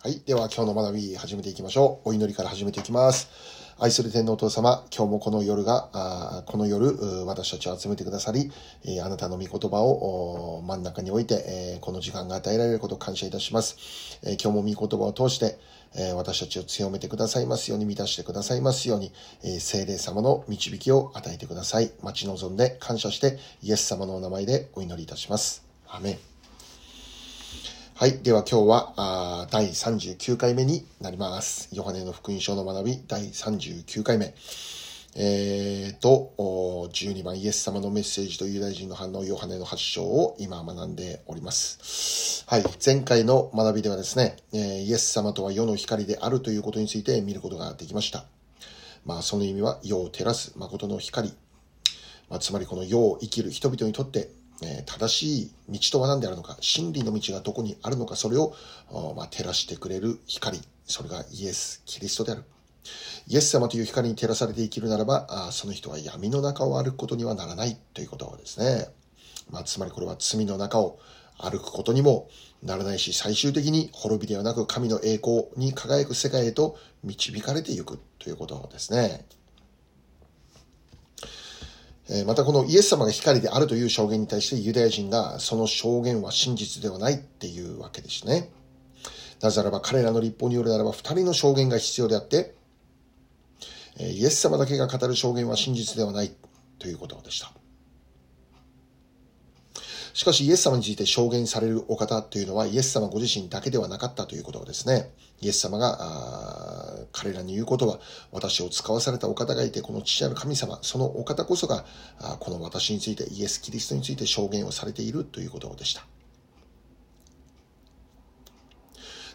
はい。では今日の学び始めていきましょう。お祈りから始めていきます。愛する天皇お父様、今日もこの夜が、あこの夜、私たちを集めてくださり、えあなたの御言葉を真ん中に置いて、えこの時間が与えられることを感謝いたします。え今日も御言葉を通して、え私たちを強めてくださいますように、満たしてくださいますように、え聖霊様の導きを与えてください。待ち望んで感謝して、イエス様のお名前でお祈りいたします。アメン。はい。では今日は、あ第39回目になります。ヨハネの福音書の学び、第39回目。えーと、12番イエス様のメッセージとユダヤ人の反応、ヨハネの発祥を今学んでおります。はい。前回の学びではですね、え、イエス様とは世の光であるということについて見ることができました。まあ、その意味は世を照らす誠の光。まあ、つまりこの世を生きる人々にとってえ正しい道とは何であるのか、真理の道がどこにあるのか、それを、ま、照らしてくれる光、それがイエス・キリストである。イエス様という光に照らされて生きるならば、あその人は闇の中を歩くことにはならないということですね。まあ、つまりこれは罪の中を歩くことにもならないし、最終的に滅びではなく神の栄光に輝く世界へと導かれていくということですね。またこのイエス様が光であるという証言に対してユダヤ人がその証言は真実ではないっていうわけですね。なぜならば彼らの立法によるならば二人の証言が必要であって、イエス様だけが語る証言は真実ではないということでした。しかしイエス様について証言されるお方というのはイエス様ご自身だけではなかったということですね。イエス様が彼らに言うことは私を使わされたお方がいてこの父なる神様、そのお方こそがこの私についてイエス・キリストについて証言をされているということでした。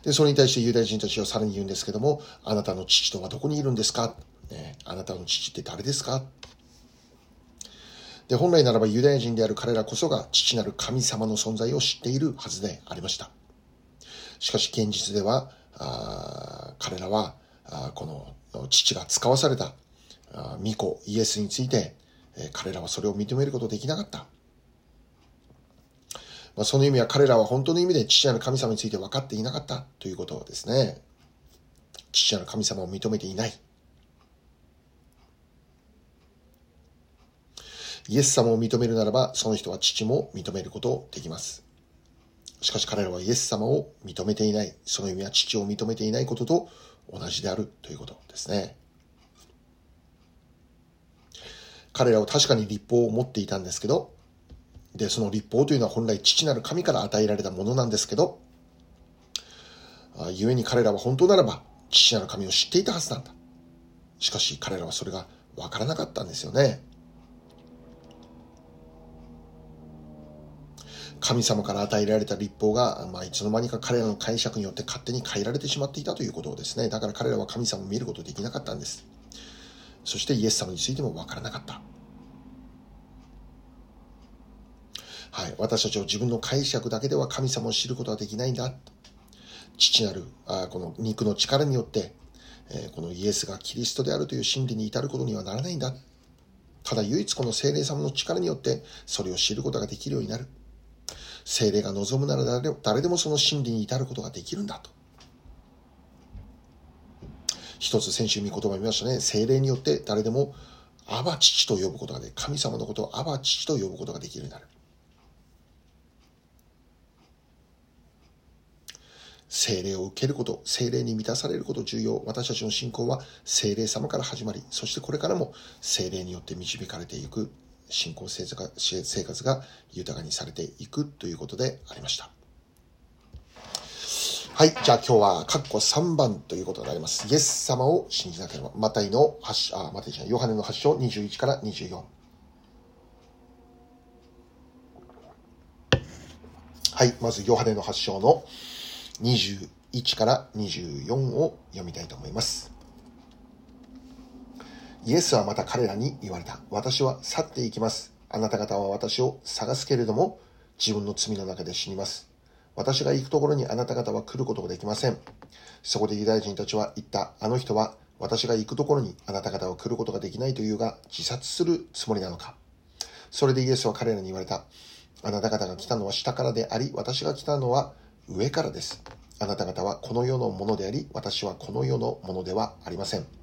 で、それに対してユダヤ人たちはさらに言うんですけども、あなたの父とはどこにいるんですか、ね、あなたの父って誰ですか？で、本来ならばユダヤ人である彼らこそが父なる神様の存在を知っているはずでありました。しかし現実では、あ彼らはあこの父が使わされた巫女イエスについて、え彼らはそれを認めることできなかった。まあ、その意味は彼らは本当の意味で父なる神様について分かっていなかったということですね。父なる神様を認めていない。イエス様を認めるならば、その人は父も認めることできます。しかし彼らはイエス様を認めていない。その意味は父を認めていないことと同じであるということですね。彼らは確かに立法を持っていたんですけど、で、その立法というのは本来父なる神から与えられたものなんですけど、故に彼らは本当ならば父なる神を知っていたはずなんだ。しかし彼らはそれがわからなかったんですよね。神様から与えられた立法が、まあ、いつの間にか彼らの解釈によって勝手に変えられてしまっていたということですね。だから彼らは神様を見ることできなかったんです。そしてイエス様についてもわからなかった。はい。私たちは自分の解釈だけでは神様を知ることはできないんだ。父なる、あこの肉の力によって、え、このイエスがキリストであるという真理に至ることにはならないんだ。ただ唯一この精霊様の力によってそれを知ることができるようになる。精霊が望むなら誰でもその真理に至ることができるんだと。一つ先週見言葉見ましたね。精霊によって誰でもアバ父と呼ぶことができ神様のことをアバ父と呼ぶことができるようになる。精霊を受けること、精霊に満たされること重要。私たちの信仰は精霊様から始まり、そしてこれからも精霊によって導かれていく信仰生活が豊かにされていくということでありました。はい。じゃあ今日は、カッコ3番ということになります。イエス様を信じなければ。マタイの8、あ、マタイじゃない、ヨハネの8章21から24。はい。まず、ヨハネの8章の21から24を読みたいと思います。イエスはまた彼らに言われた。私は去っていきます。あなた方は私を探すけれども、自分の罪の中で死にます。私が行くところにあなた方は来ることができません。そこでユダヤ人たちは言った。あの人は私が行くところにあなた方は来ることができないというが、自殺するつもりなのか。それでイエスは彼らに言われた。あなた方が来たのは下からであり、私が来たのは上からです。あなた方はこの世のものであり、私はこの世のものではありません。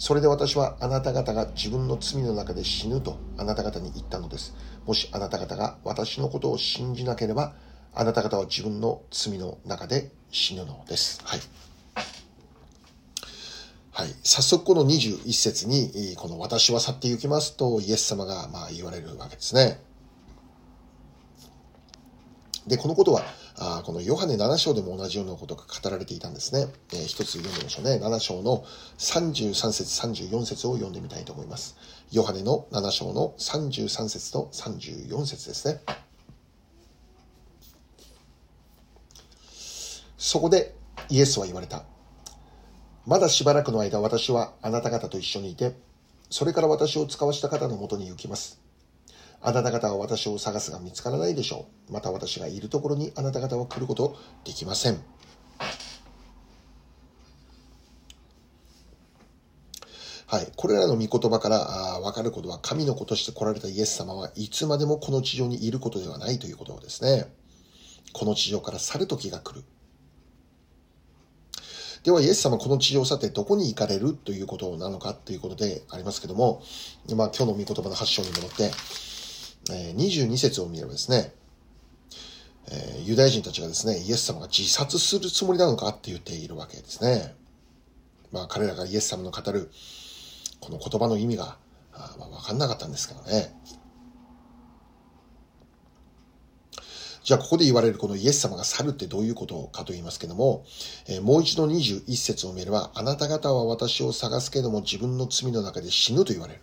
それで私はあなた方が自分の罪の中で死ぬとあなた方に言ったのです。もしあなた方が私のことを信じなければ、あなた方は自分の罪の中で死ぬのです。はい。はい。早速この21節に、この私は去って行きますとイエス様がまあ言われるわけですね。で、このことは、あこのヨハネ7章でも同じようなことが語られていたんですね。えー、一つ読んでみましょうね。7章の33節、34節を読んでみたいと思います。ヨハネの7章の33節と34節ですね。そこでイエスは言われた。まだしばらくの間私はあなた方と一緒にいて、それから私を使わした方のもとに行きます。あなた方は私を探すが見つからないでしょう。また私がいるところにあなた方は来ることできません。はい。これらの御言葉からわかることは、神の子として来られたイエス様はいつまでもこの地上にいることではないということですね。この地上から去る時が来る。では、イエス様この地上を去ってどこに行かれるということなのかということでありますけども、まあ今日の御言葉の発祥に戻って、え22節を見ればですね、えユダヤ人たちがですね、イエス様が自殺するつもりなのかって言っているわけですね。まあ彼らがイエス様の語るこの言葉の意味が、あまあ、分かんなかったんですからね。じゃあここで言われるこのイエス様が去るってどういうことかと言いますけども、えー、もう一度21節を見れば、あなた方は私を探すけども自分の罪の中で死ぬと言われる。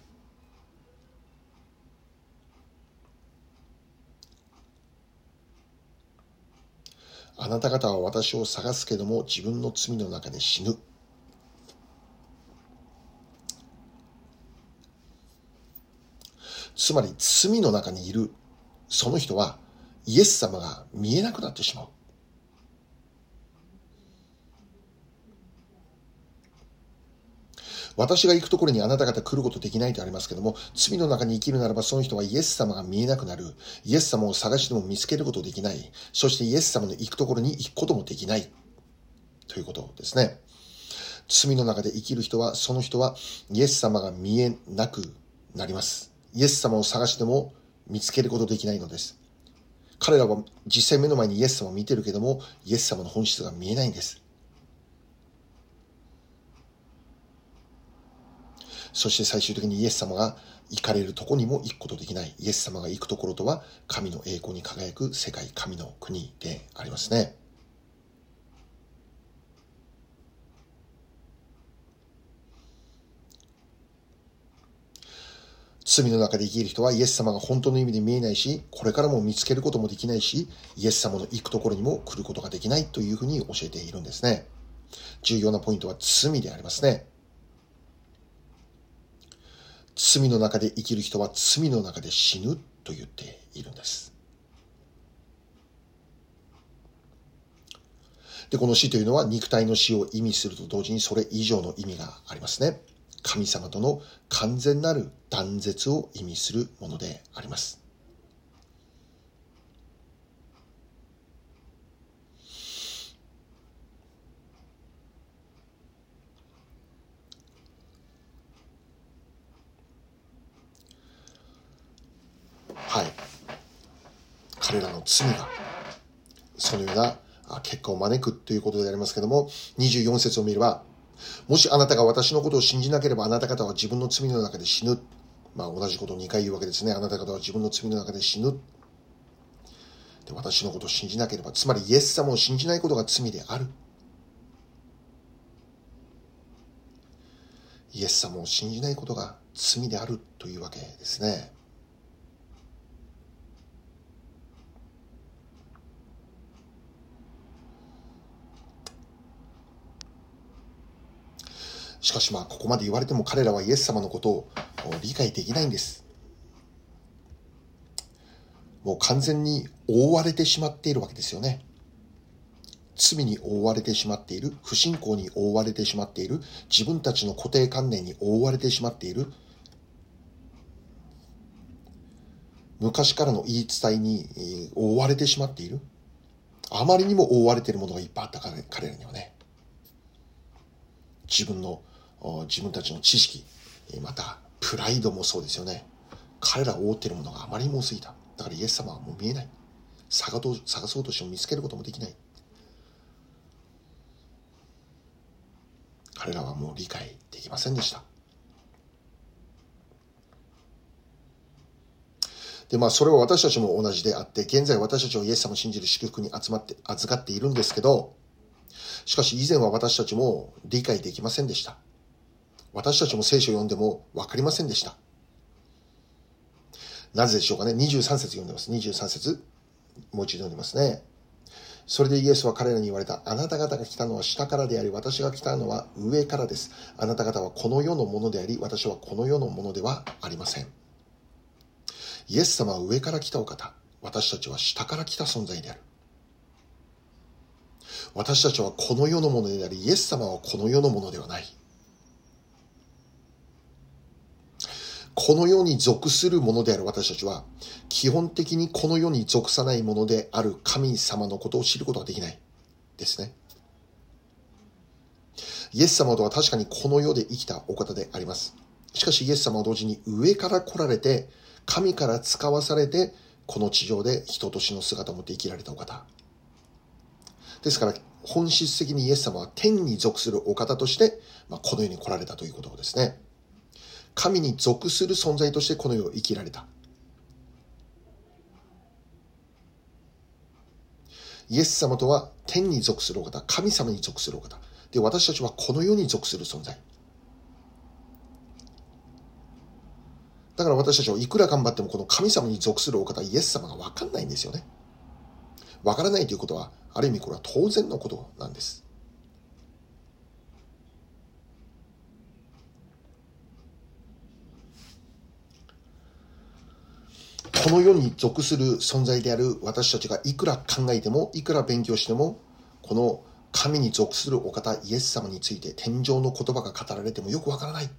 あなた方は私を探すけども自分の罪の中で死ぬ。つまり罪の中にいるその人はイエス様が見えなくなってしまう。私が行くところにあなた方来ることできないとありますけども、罪の中に生きるならばその人はイエス様が見えなくなる。イエス様を探しても見つけることできない。そしてイエス様の行くところに行くこともできない。ということですね。罪の中で生きる人は、その人はイエス様が見えなくなります。イエス様を探しても見つけることできないのです。彼らは実際目の前にイエス様を見てるけども、イエス様の本質が見えないんです。そして最終的にイエス様が行かれるとこにも行くことできない。イエス様が行くところとは神の栄光に輝く世界、神の国でありますね。罪の中で生きる人はイエス様が本当の意味で見えないし、これからも見つけることもできないし、イエス様の行くところにも来ることができないというふうに教えているんですね。重要なポイントは罪でありますね。罪の中で生きる人は罪の中で死ぬと言っているんです。で、この死というのは肉体の死を意味すると同時にそれ以上の意味がありますね。神様との完全なる断絶を意味するものであります。はい。彼らの罪が、そのような結果を招くということでありますけども、24節を見れば、もしあなたが私のことを信じなければあなた方は自分の罪の中で死ぬ。まあ同じことを2回言うわけですね。あなた方は自分の罪の中で死ぬ。で私のことを信じなければ、つまりイエス様を信じないことが罪である。イエス様を信じないことが罪であるというわけですね。しかしまあ、ここまで言われても彼らはイエス様のことを理解できないんです。もう完全に覆われてしまっているわけですよね。罪に覆われてしまっている、不信仰に覆われてしまっている、自分たちの固定観念に覆われてしまっている、昔からの言い伝えに覆われてしまっている。あまりにも覆われているものがいっぱいあった彼彼らにはね。自分の、自分たちの知識、また、プライドもそうですよね。彼らを覆っているものがあまりにも多すぎた。だからイエス様はもう見えない。探そうとしても見つけることもできない。彼らはもう理解できませんでした。で、まあ、それは私たちも同じであって、現在私たちはイエス様を信じる祝福に集まって、預かっているんですけど、しかし以前は私たちも理解できませんでした。私たちも聖書を読んでも分かりませんでした。なぜでしょうかね？23節読んでます。23節もう一度読んでますね。それでイエスは彼らに言われた。あなた方が来たのは下からであり、私が来たのは上からです。あなた方はこの世のものであり、私はこの世のものではありません。イエス様は上から来たお方。私たちは下から来た存在である。私たちはこの世のものであり、イエス様はこの世のものではない。この世に属するものである私たちは、基本的にこの世に属さないものである神様のことを知ることができない。ですね。イエス様とは確かにこの世で生きたお方であります。しかしイエス様は同時に上から来られて、神から使わされて、この地上で人としての姿を持って生きられたお方。ですから、本質的にイエス様は天に属するお方として、まあ、この世に来られたということですね。神に属する存在としてこの世を生きられた。イエス様とは天に属するお方、神様に属するお方。で、私たちはこの世に属する存在。だから私たちはいくら頑張ってもこの神様に属するお方、イエス様がわかんないんですよね。わからないということは、ある意味これは当然のことなんです。この世に属する存在である私たちがいくら考えても、いくら勉強しても、この神に属するお方、イエス様について天上の言葉が語られてもよくわからない。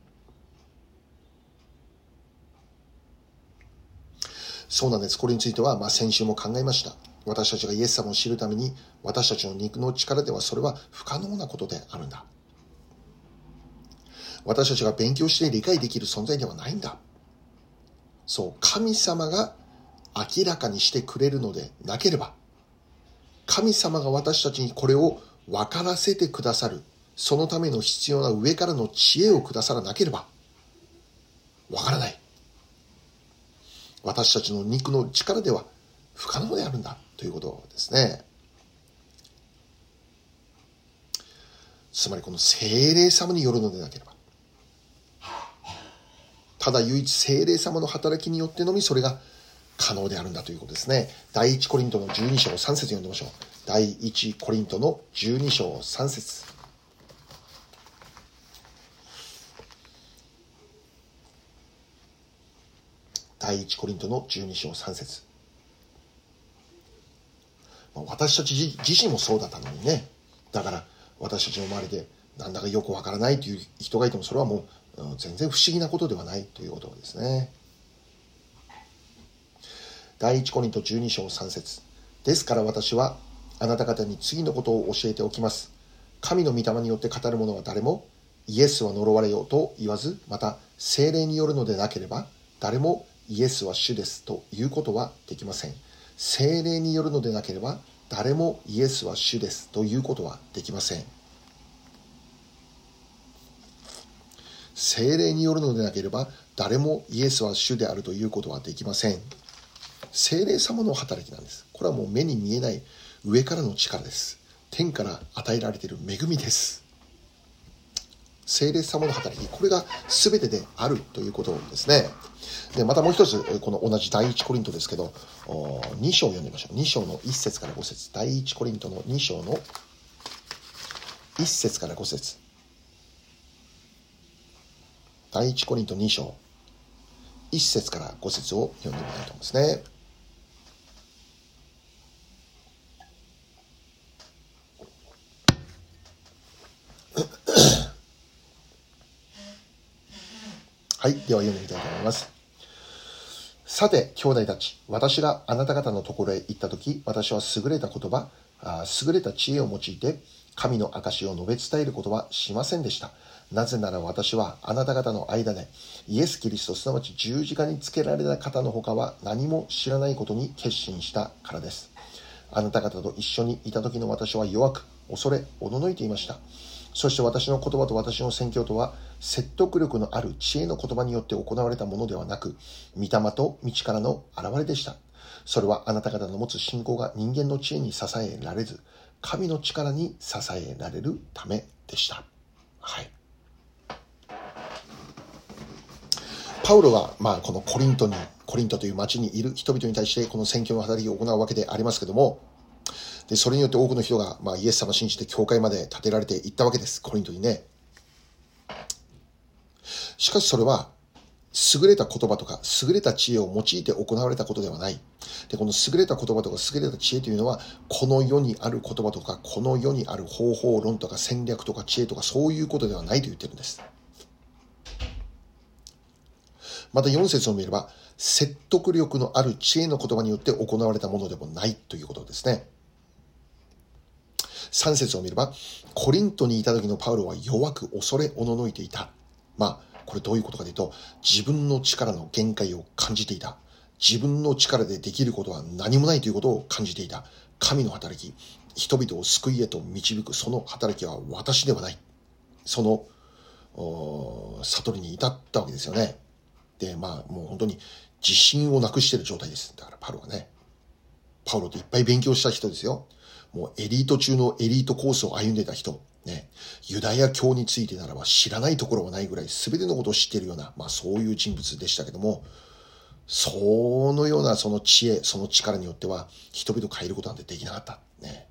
そうなんです。これについては、まあ、先週も考えました。私たちがイエス様を知るために、私たちの肉の力ではそれは不可能なことであるんだ。私たちが勉強して理解できる存在ではないんだ。そう、神様が明らかにしてくれるのでなければ、神様が私たちにこれを分からせてくださる、そのための必要な上からの知恵をくださらなければ、わからない。私たちの肉の力では不可能であるんだということですね。つまりこの精霊様によるのでなければ、ただ唯一精霊様の働きによってのみそれが可能であるんだということですね。第一コリントの12章3節読んでみましょう。第一コリントの12章3節第一コリントの12章3節私たち自身もそうだったのにね。だから私たちの周りでなんだかよくわからないという人がいてもそれはもう全然不思議なことではないということですね。第一コリント12章3節ですから私はあなた方に次のことを教えておきます。神の御霊によって語る者は誰もイエスは呪われようと言わず、また精霊によるのでなければ誰もイエスは主ですということはできません。精霊によるのでなければ誰もイエスは主ですということはできません。精霊によるのでなければ誰もイエスは主であるということはできません精霊様の働きなんです。これはもう目に見えない上からの力です。天から与えられている恵みです。精霊様の働き。これが全てであるということですね。でまたもう一つこの同じ第一コリントですけど2章を読んでみましょう。2章の1節から5節。第一コリントの2章の1節から5節。第一コリント2章。1節から5節を読んでみたいと思いますね。はい。では読んでみたいと思います。さて、兄弟たち、私があなた方のところへ行ったとき、私は優れた言葉、あ優れた知恵を用いて神の証を述べ伝えることはしませんでした。なぜなら私はあなた方の間でイエス・キリストすなわち十字架につけられた方の他は何も知らないことに決心したからです。あなた方と一緒にいた時の私は弱く恐れおののいていました。そして私の言葉と私の宣教とは説得力のある知恵の言葉によって行われたものではなく、御霊と道からの現れでした。それはあなた方の持つ信仰が人間の知恵に支えられず、神の力に支えられるためでした。はい。パウロは、まあ、このコリントに、コリントという町にいる人々に対してこの宣教の働きを行うわけでありますけども、で、それによって多くの人が、まあ、イエス様を信じて教会まで建てられていったわけです。コリントにね。しかしそれは、優れた言葉とか、優れた知恵を用いて行われたことではない。で、この優れた言葉とか、優れた知恵というのは、この世にある言葉とか、この世にある方法論とか戦略とか知恵とか、そういうことではないと言ってるんです。また4節を見れば、説得力のある知恵の言葉によって行われたものでもないということですね。3節を見れば、コリントにいた時のパウロは弱く恐れおののいていた。まあ、これどういうことかというと、自分の力の限界を感じていた。自分の力でできることは何もないということを感じていた。神の働き、人々を救いへと導くその働きは私ではない。その、悟りに至ったわけですよね。で、まあ、もう本当に自信をなくしてる状態です。だからパウロはね。パウロといっぱい勉強した人ですよ。もうエリート中のエリートコースを歩んでた人、ね、ユダヤ教についてならば知らないところはないぐらい全てのことを知っているような、まあそういう人物でしたけども、そのようなその知恵、その力によっては人々を変えることなんてできなかった。ね。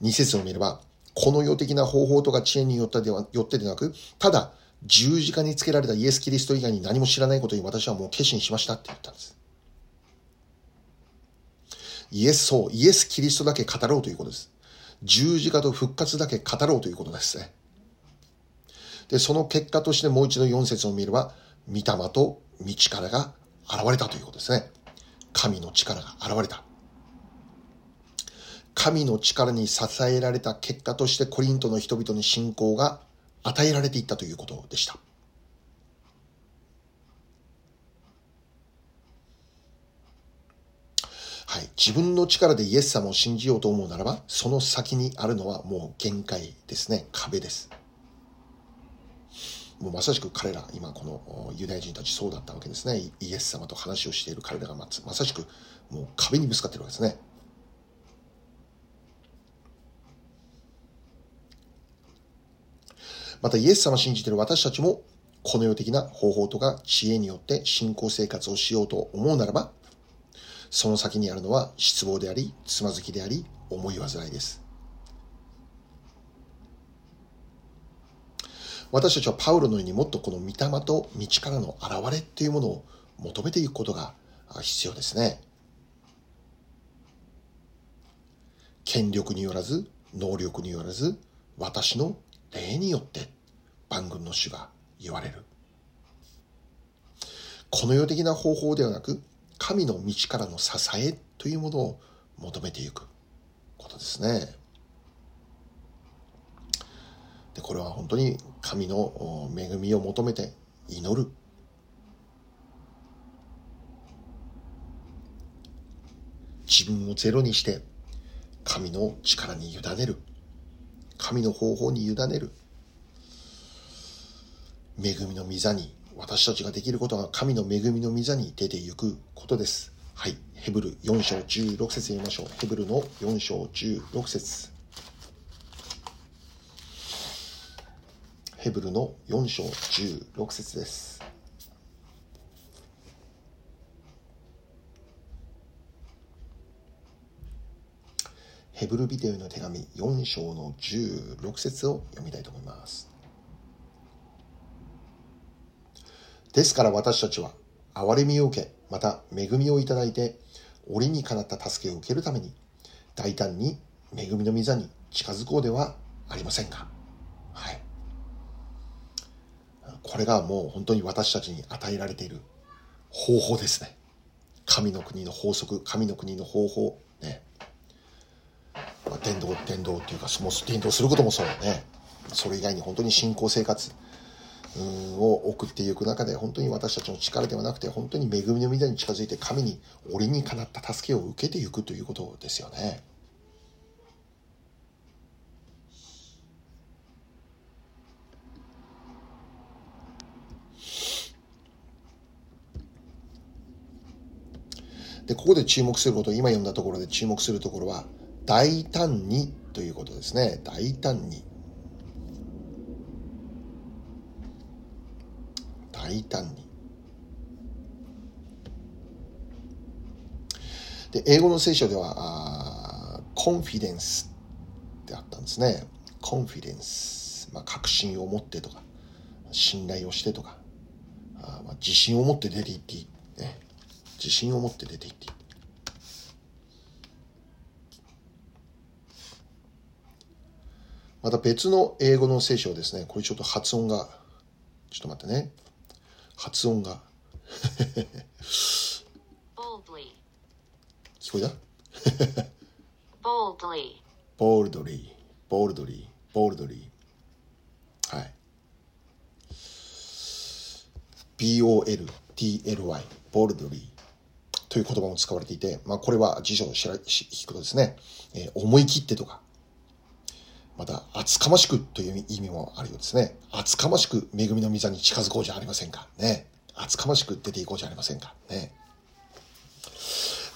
二節を見れば、この世的な方法とか知恵によってではよってでなく、ただ十字架につけられたイエス・キリスト以外に何も知らないことに私はもう決心しましたって言ったんです。イエス、そう、イエス・キリストだけ語ろうということです。十字架と復活だけ語ろうということですね。で、その結果としてもう一度4節を見れば、御霊と道からが現れたということですね。神の力が現れた。神の力に支えられた結果としてコリントの人々に信仰が与えられていったということでした。はい。自分の力でイエス様を信じようと思うならば、その先にあるのはもう限界ですね。壁です。もうまさしく彼ら、今このユダヤ人たちそうだったわけですね。イエス様と話をしている彼らがまさしくもう壁にぶつかってるわけですね。またイエス様を信じている私たちもこの世的な方法とか知恵によって信仰生活をしようと思うならば、その先にあるのは失望であり、つまずきであり、思い煩いです。私たちはパウロのようにもっとこの御霊と道からの現れっていうものを求めていくことが必要ですね。権力によらず、能力によらず、私の霊によって万軍の主が言われる。この世的な方法ではなく、神の道からの支えというものを求めていくことですね。でこれは本当に神の恵みを求めて祈る。自分をゼロにして神の力に委ねる。神の方法に委ねる。恵みの御座に私たちができることは神の恵みの御座に出ていくことです。はい。ヘブル4章16節読みましょう。ヘブルの4章16節ヘブルの4章16節です。ヘブルビデオの手紙4章の16節を読みたいと思います。ですから私たちは、憐れみを受け、また恵みをいただいて、折にかなった助けを受けるために、大胆に恵みの御座に近づこうではありませんか。はい。これがもう本当に私たちに与えられている方法ですね。神の国の法則、神の国の方法、ね。まあ、伝道、伝道っていうか、そも伝道することもそうね。それ以外に本当に信仰生活を送っていく中で、本当に私たちの力ではなくて、本当に恵みの御座に近づいて、神に、俺にかなった助けを受けていくということですよね。で、ここで注目すること、今読んだところで注目するところは、大胆にということですね。大胆に。大胆に。で、英語の聖書では、コンフィデンスってあったんですね。コンフィデンス。まあ、確信を持ってとか、信頼をしてとか、あまあ、自信を持って出ていっていい。ね。自信を持って出ていっていい。また別の英語の聖書ですね。これちょっと発音が、ちょっと待ってね。発音が。聞こえた？Boldly, boldly、boldly、boldlyー。はい。B-O-L-D-L-Y、ボールドリー。という言葉も使われていて、まあこれは辞書を知ら引くとですね、えー思い切ってとか、また、厚かましくという意味もあるようですね。厚かましく恵みの御座に近づこうじゃありませんか。ね。厚かましく出ていこうじゃありませんか。ね。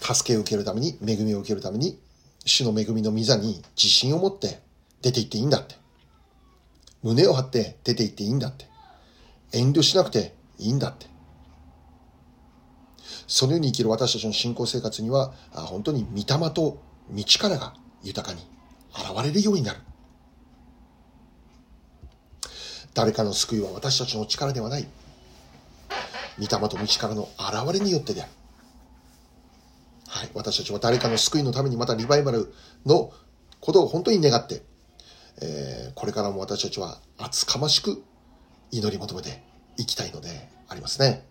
助けを受けるために、恵みを受けるために、主の恵みの御座に自信を持って出て行っていいんだって。胸を張って出て行っていいんだって。遠慮しなくていいんだって。そのように生きる私たちの信仰生活には、本当に御霊と道からが豊かに現れるようになる。誰かの救いは私たちの力ではない。御霊と道からの現れによってである。はい。私たちは誰かの救いのためにまたリバイバルのことを本当に願って、えー、これからも私たちは厚かましく祈り求めていきたいのでありますね。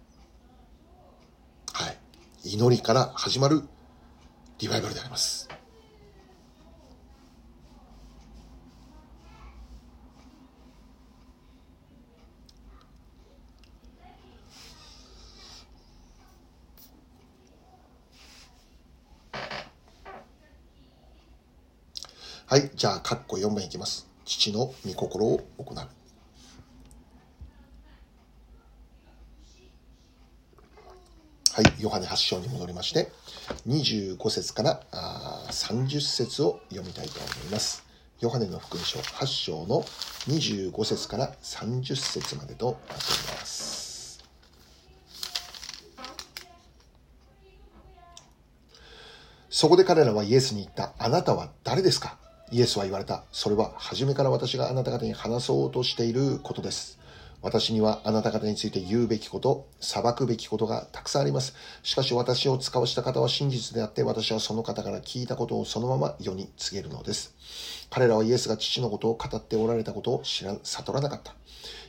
はい。祈りから始まるリバイバルであります。はい。じゃあ、カッコ4番いきます。父の御心を行う。はい。ヨハネ8章に戻りまして、25節からあ30節を読みたいと思います。ヨハネの福音書8章の25節から30節までとなっております。そこで彼らはイエスに言った。あなたは誰ですか？イエスは言われた。それは初めから私があなた方に話そうとしていることです。私にはあなた方について言うべきこと、裁くべきことがたくさんあります。しかし私を使わした方は真実であって、私はその方から聞いたことをそのまま世に告げるのです。彼らはイエスが父のことを語っておられたことを知ら、悟らなかった。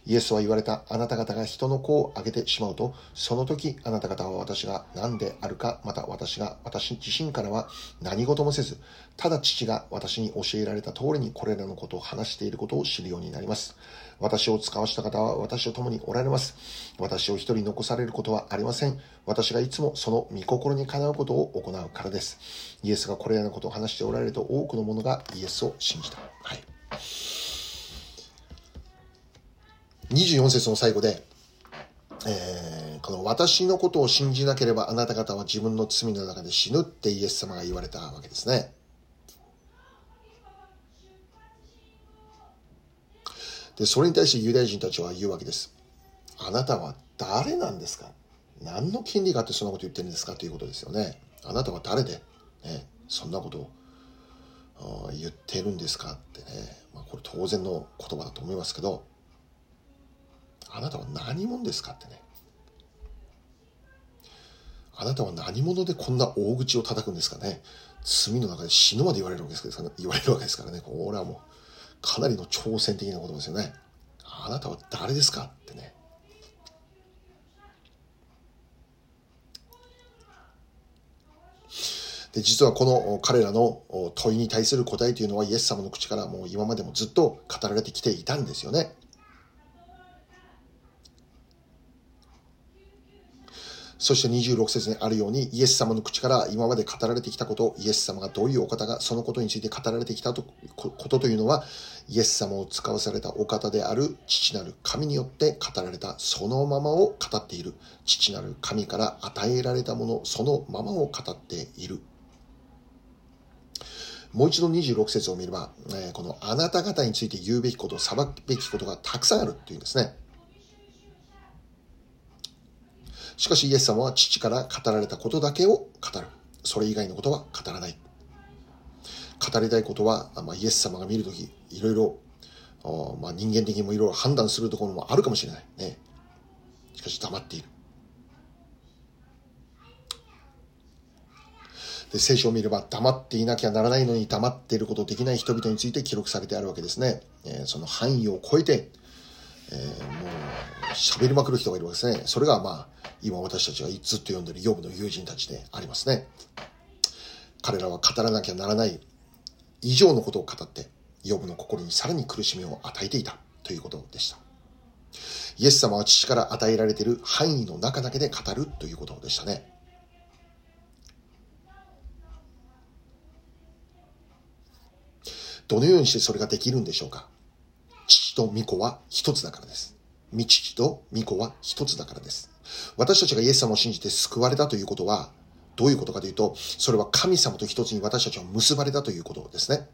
イエスは言われた。あなた方が人の子をあげてしまうと、その時あなた方は私が何であるか、また私が、私自身からは何事もせず、ただ父が私に教えられた通りにこれらのことを話していることを知るようになります。私を使わした方は私と共におられます。私を一人残されることはありません。私がいつもその御心にかなうことを行うからです。イエスがこれらのことを話しておられると多くの者がイエスを信じた。はい。24節の最後で、えー、この私のことを信じなければあなた方は自分の罪の中で死ぬってイエス様が言われたわけですね。で、それに対してユダヤ人たちは言うわけです。あなたは誰なんですか？何の権利があってそんなこと言ってるんですか？ということですよね。あなたは誰で、ね、そんなことを言ってるんですか？ってね。まあ、これ当然の言葉だと思いますけど、あなたは何者ですか？ってね。あなたは何者でこんな大口を叩くんですかね？罪の中で死ぬまで言われるわけですから、ね、言われるわけですからね。これはもう、かなりの挑戦的なことですよね。あなたは誰ですか？ってね。で、実はこの彼らの問いに対する答えというのはイエス様の口からもう今までもずっと語られてきていたんですよね。そして26節にあるように、イエス様の口から今まで語られてきたこと、イエス様がどういうお方が、そのことについて語られてきたことというのは、イエス様を使わされたお方である父なる神によって語られたそのままを語っている。父なる神から与えられたもの、そのままを語っている。もう一度26節を見れば、このあなた方について言うべきこと、裁くべきことがたくさんあるっていうんですね。しかしイエス様は父から語られたことだけを語る。それ以外のことは語らない。語りたいことは、まあ、イエス様が見るとき、いろいろ、まあ、人間的にもいろいろ判断するところもあるかもしれない。ね。しかし黙っている。で、聖書を見れば黙っていなきゃならないのに黙っていることできない人々について記録されてあるわけですね。えー、その範囲を超えて、えー、もう喋りまくる人がいるわけですね。それがまあ、今私たちがずっと読んでるヨブの友人たちでありますね。彼らは語らなきゃならない以上のことを語って、ヨブの心にさらに苦しみを与えていたということでした。イエス様は父から与えられている範囲の中だけで語るということでしたね。どのようにしてそれができるんでしょうか父と御子は一つだからです。御父と御子は一つだからです。私たちがイエス様を信じて救われたということは、どういうことかというと、それは神様と一つに私たちは結ばれたということですね。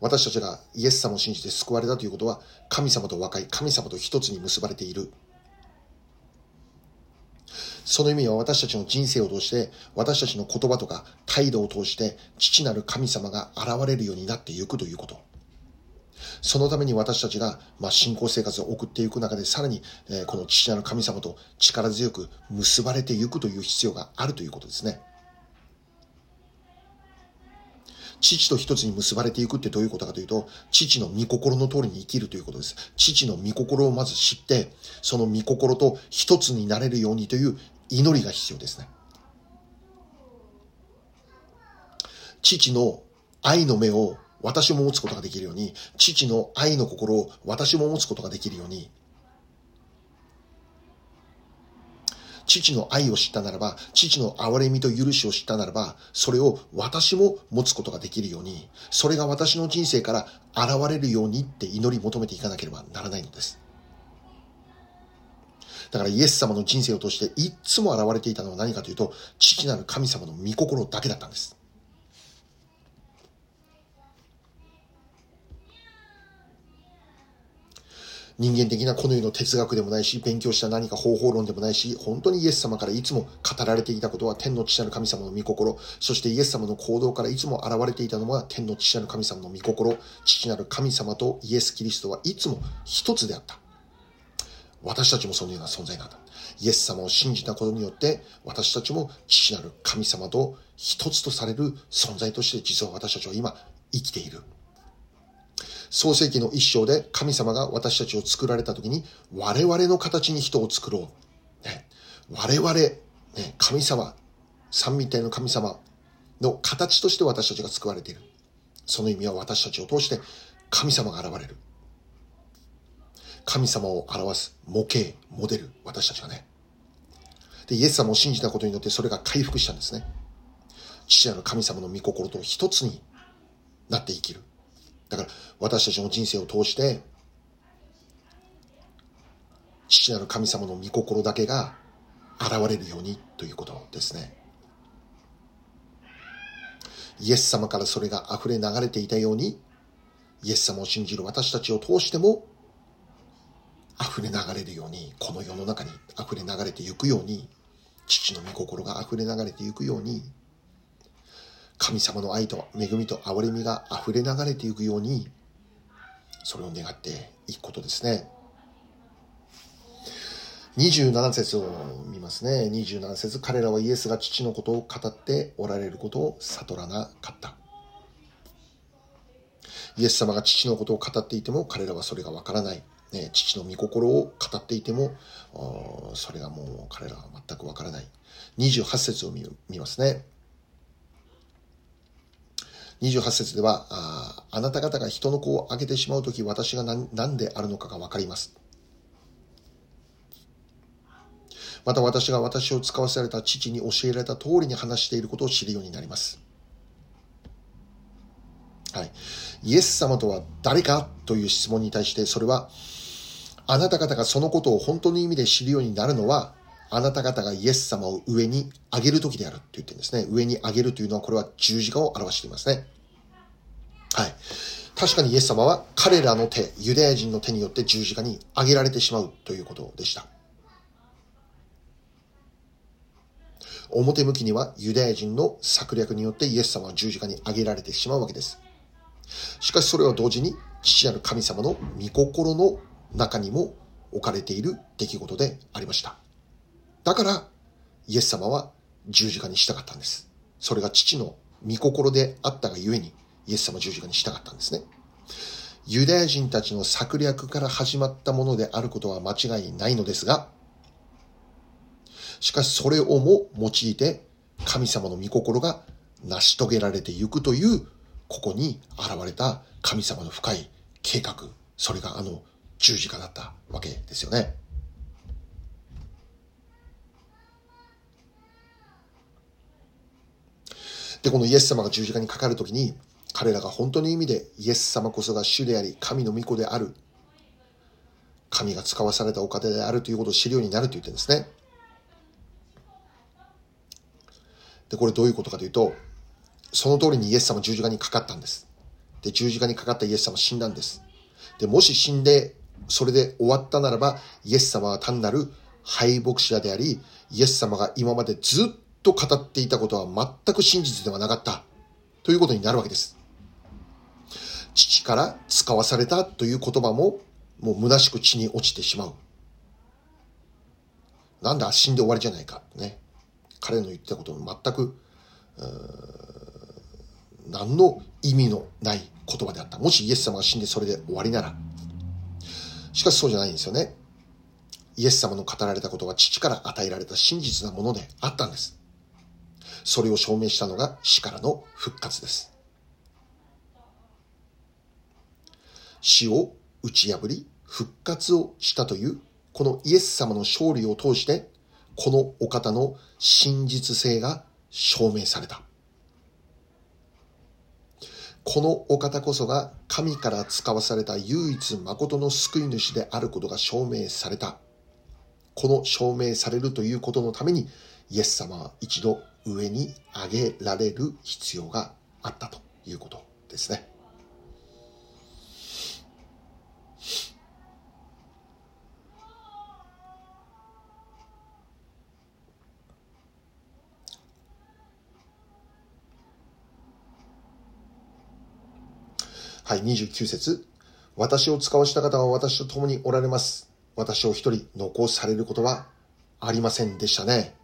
私たちがイエス様を信じて救われたということは、神様と和解、神様と一つに結ばれている。その意味は私たちの人生を通して、私たちの言葉とか態度を通して、父なる神様が現れるようになっていくということ。そのために私たちが、まあ、信仰生活を送っていく中で、さらに、えー、この父なる神様と力強く結ばれていくという必要があるということですね。父と一つに結ばれていくってどういうことかというと、父の御心の通りに生きるということです。父の御心をまず知って、その御心と一つになれるようにという祈りが必要ですね。父の愛の目を私も持つことができるように、父の愛の心を私も持つことができるように、父の愛を知ったならば、父の憐れみと許しを知ったならば、それを私も持つことができるように、それが私の人生から現れるようにって祈り求めていかなければならないのです。だからイエス様の人生を通していつも現れていたのは何かというと、父なる神様の御心だけだったんです。人間的なこの世の哲学でもないし、勉強した何か方法論でもないし、本当にイエス様からいつも語られていたことは天の父なる神様の御心、そしてイエス様の行動からいつも現れていたのは天の父なる神様の御心、父なる神様とイエス・キリストはいつも一つであった。私たちもそのような存在なんだ。イエス様を信じたことによって、私たちも父なる神様と一つとされる存在として実は私たちは今生きている。創世紀の一章で神様が私たちを作られた時に我々の形に人を作ろう。ね、我々、ね、神様、三位一体の神様の形として私たちが救われている。その意味は私たちを通して神様が現れる。神様を表す模型、モデル、私たちがね。で、イエス様を信じたことによってそれが回復したんですね。父なる神様の御心と一つになって生きる。だから私たちの人生を通して、父なる神様の御心だけが現れるようにということですね。イエス様からそれが溢れ流れていたように、イエス様を信じる私たちを通しても、溢れ流れるように、この世の中に溢れ流れていくように、父の御心が溢れ流れていくように、神様の愛と恵みと憐れみが溢れ流れていくように、それを願っていくことですね。27節を見ますね。27節彼らはイエスが父のことを語っておられることを悟らなかった。イエス様が父のことを語っていても彼らはそれがわからない。ね、父の御心を語っていても、それがもう彼らは全くわからない。28節を見ますね。28節では、ああなた方が人の子をあげてしまうとき、私が何何であるのかがわかります。また私が私を使わされた父に教えられた通りに話していることを知るようになります。はい。イエス様とは誰かという質問に対して、それは、あなた方がそのことを本当の意味で知るようになるのは、あなた方がイエス様を上に上げる時であるって言ってるんですね。上に上げるというのは、これは十字架を表していますね。はい。確かにイエス様は彼らの手、ユダヤ人の手によって十字架に上げられてしまうということでした。表向きにはユダヤ人の策略によってイエス様は十字架に上げられてしまうわけです。しかしそれは同時に父なる神様の御心の中にも置かれている出来事でありました。だからイエス様は十字架にしたかったんです。それが父の御心であったがゆえにイエス様十字架にしたかったんですね。ユダヤ人たちの策略から始まったものであることは間違いないのですが、しかしそれをも用いて神様の御心が成し遂げられていくというここに現れた神様の深い計画、それがあの十字架だったわけですよね。で、このイエス様が十字架にかかるときに、彼らが本当の意味でイエス様こそが主であり、神の御子である、神が使わされたお方であるということを知るようになると言ってるんですね。で、これどういうことかというと、その通りにイエス様十字架にかかったんです。で、十字架にかかったイエス様死んだんです。で、もし死んで、それで終わったならば、イエス様は単なる敗北者であり、イエス様が今までずっと語っていたことは全く真実ではなかった。ということになるわけです。父から使わされたという言葉も、もう虚しく地に落ちてしまう。なんだ、死んで終わりじゃないか。ね。彼の言ってたことも全く、何の意味のない言葉であった。もしイエス様が死んでそれで終わりなら。しかしそうじゃないんですよね。イエス様の語られたことは父から与えられた真実なものであったんです。それを証明したのが死からの復活です。死を打ち破り復活をしたというこのイエス様の勝利を通してこのお方の真実性が証明された。このお方こそが神から使わされた唯一誠の救い主であることが証明された。この証明されるということのために、イエス様は一度上に上げられる必要があったということですね。はい、29節私を使わした方は私と共におられます。私を一人残されることはありませんでしたね。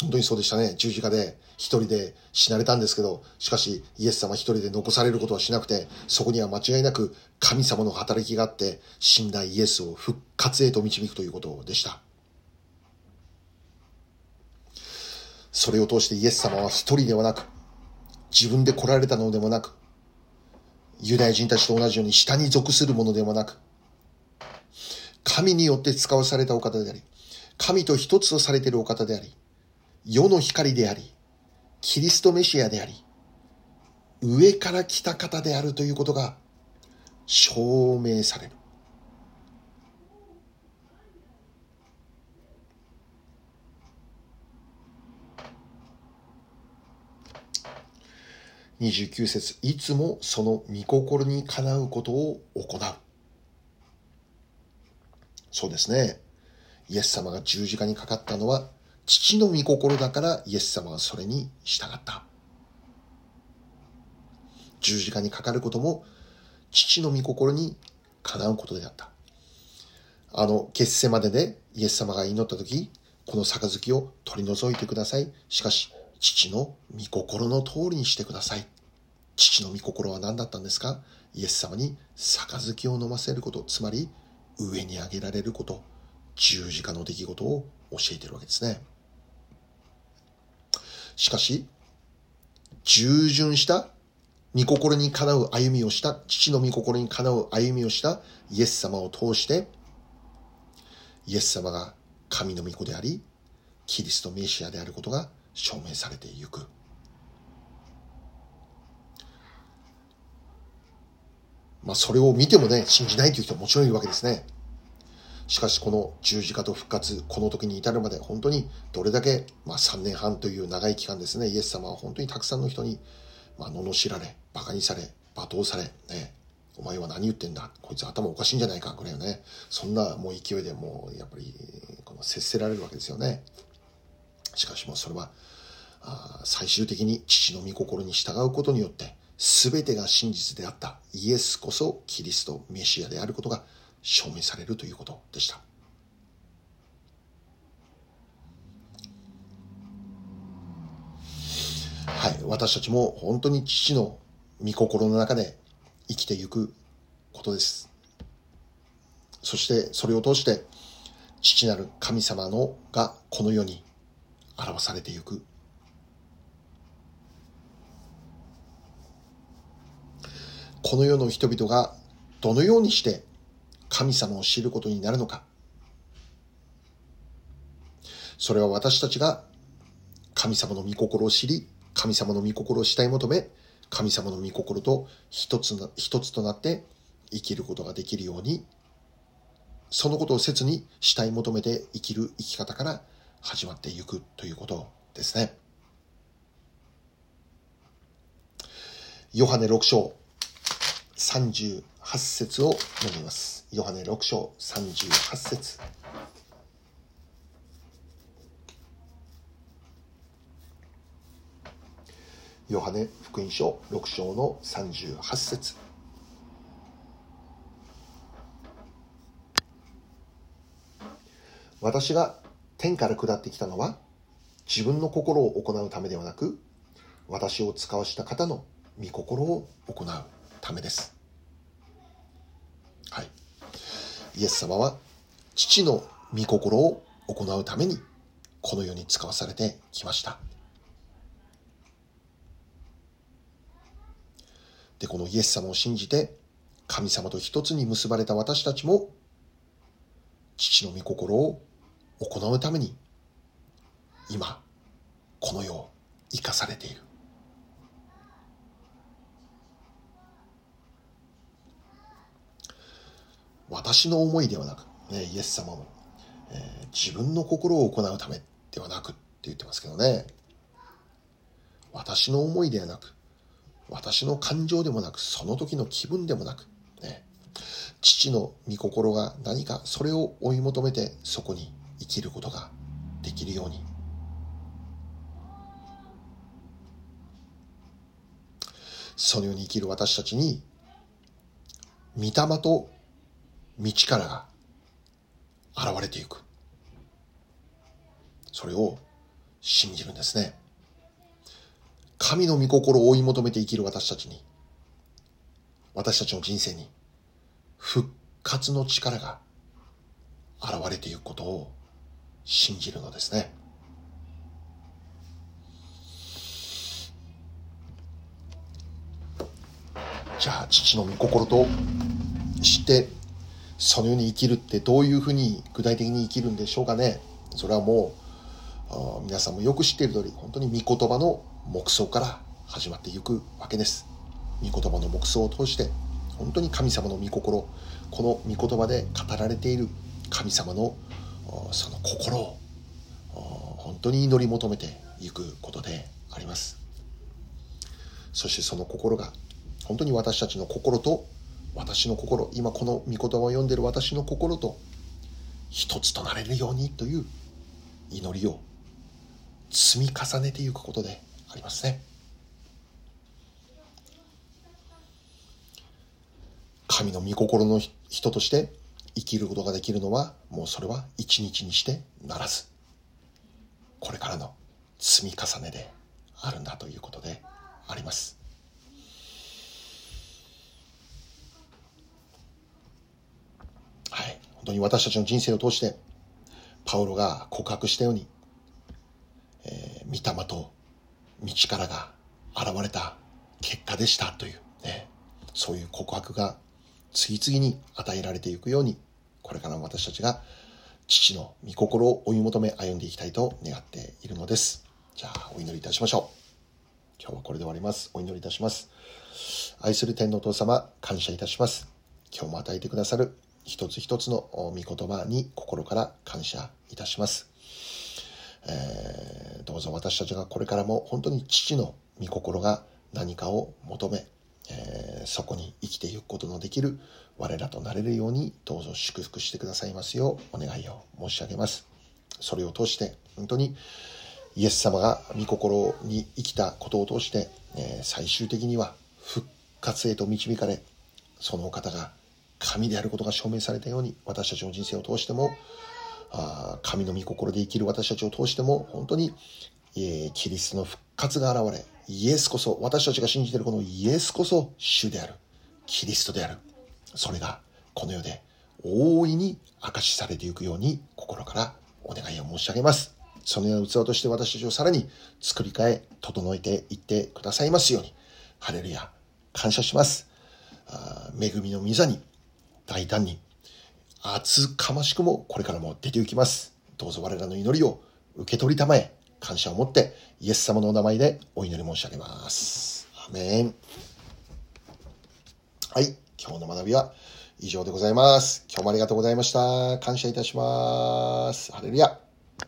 本当にそうでしたね。十字架で一人で死なれたんですけど、しかしイエス様一人で残されることはしなくて、そこには間違いなく神様の働きがあって、死んだイエスを復活へと導くということでした。それを通してイエス様は一人ではなく、自分で来られたのでもなく、ユダヤ人たちと同じように下に属するものでもなく、神によって使わされたお方であり、神と一つとされているお方であり、世の光であり、キリストメシアであり、上から来た方であるということが証明される。29節いつもその御心にかなうことを行う。そうですね。イエス様が十字架にかかったのは、父の御心だからイエス様はそれに従った。十字架にかかることも、父の御心にかなうことであった。あの、決戦まででイエス様が祈った時、この杯を取り除いてください。しかし、父の御心の通りにしてください。父の御心は何だったんですか？イエス様に杯を飲ませること、つまり上に上げられること、十字架の出来事を教えてるわけですね。しかし、従順した御心にかなう歩みをした、父の御心にかなう歩みをしたイエス様を通して、イエス様が神の御子であり、キリストメシアであることが証明されていく。まあそれを見てもね、信じないという人ももちろんいるわけですね。しかしこの十字架と復活、この時に至るまで本当にどれだけ、まあ3年半という長い期間ですね、イエス様は本当にたくさんの人に、まあ罵られ、馬鹿にされ、罵倒され、ね、お前は何言ってんだこいつ頭おかしいんじゃないかぐらいね、そんなもう勢いでもうやっぱり、この接せられるわけですよね。しかしもうそれは、あ最終的に父の御心に従うことによって、全てが真実であったイエスこそキリスト、メシアであることが証明されるということでした。はい、私たちも本当に父の御心の中で生きていくことです。そしてそれを通して父なる神様のがこの世に表されていくこの世の人々がどのようにして神様を知ることになるのか。それは私たちが神様の御心を知り、神様の御心をしたい求め、神様の御心と一つな一つとなって生きることができるように、そのことを切にしたい求めて生きる生き方から始まっていくということですね。ヨハネ6章38節を読みます。ヨハネ6章38節。ヨハネ福音書6章の38節。私が天から下ってきたのは自分の心を行うためではなく私を使わした方の御心を行う。ためです。はい。イエス様は父の御心を行うためにこの世に使わされてきました。で、このイエス様を信じて神様と一つに結ばれた私たちも父の御心を行うために今この世を生かされている。私の思いではなく、ね、イエス様も、えー、自分の心を行うためではなくって言ってますけどね。私の思いではなく、私の感情でもなく、その時の気分でもなく、ね、父の御心が何かそれを追い求めてそこに生きることができるように。そのように生きる私たちに、御霊と道からが現れていく。それを信じるんですね。神の御心を追い求めて生きる私たちに、私たちの人生に復活の力が現れていくことを信じるのですね。じゃあ父の御心と知ってそのように生きるってどういうふうに具体的に生きるんでしょうかね。それはもう、皆さんもよく知っている通り、本当に御言葉の黙想から始まっていくわけです。御言葉の黙想を通して、本当に神様の御心、この御言葉で語られている神様のその心を本当に祈り求めていくことであります。そしてその心が本当に私たちの心と私の心、今この御言葉を読んでる私の心と一つとなれるようにという祈りを積み重ねていくことでありますね。神の御心の人として生きることができるのはもうそれは一日にしてならずこれからの積み重ねであるんだということであります。本当に私たちの人生を通して、パウロが告白したように、えー、御霊と道からが現れた結果でしたというね、そういう告白が次々に与えられていくように、これからも私たちが父の御心を追い求め歩んでいきたいと願っているのです。じゃあ、お祈りいたしましょう。今日はこれで終わります。お祈りいたします。愛する天のお父様、感謝いたします。今日も与えてくださる一つ一つの御言葉に心から感謝いたします。えー、どうぞ私たちがこれからも本当に父の御心が何かを求め、えー、そこに生きていくことのできる我らとなれるようにどうぞ祝福してくださいますようお願いを申し上げます。それを通して本当にイエス様が御心に生きたことを通して、えー、最終的には復活へと導かれそのお方が神であることが証明されたように私たちの人生を通してもあ神の御心で生きる私たちを通しても本当に、えー、キリストの復活が現れイエスこそ私たちが信じているこのイエスこそ主であるキリストであるそれがこの世で大いに明かしされていくように心からお願いを申し上げます。そのような器として私たちをさらに作り変え、整えていってくださいますように。ハレルヤ、感謝します。あ恵みの御座に大胆に厚かましくもこれからも出て行きます。どうぞ我らの祈りを受け取りたまえ、感謝を持ってイエス様のお名前でお祈り申し上げます。アメン。はい。今日の学びは以上でございます。今日もありがとうございました。感謝いたします。ハレルヤ。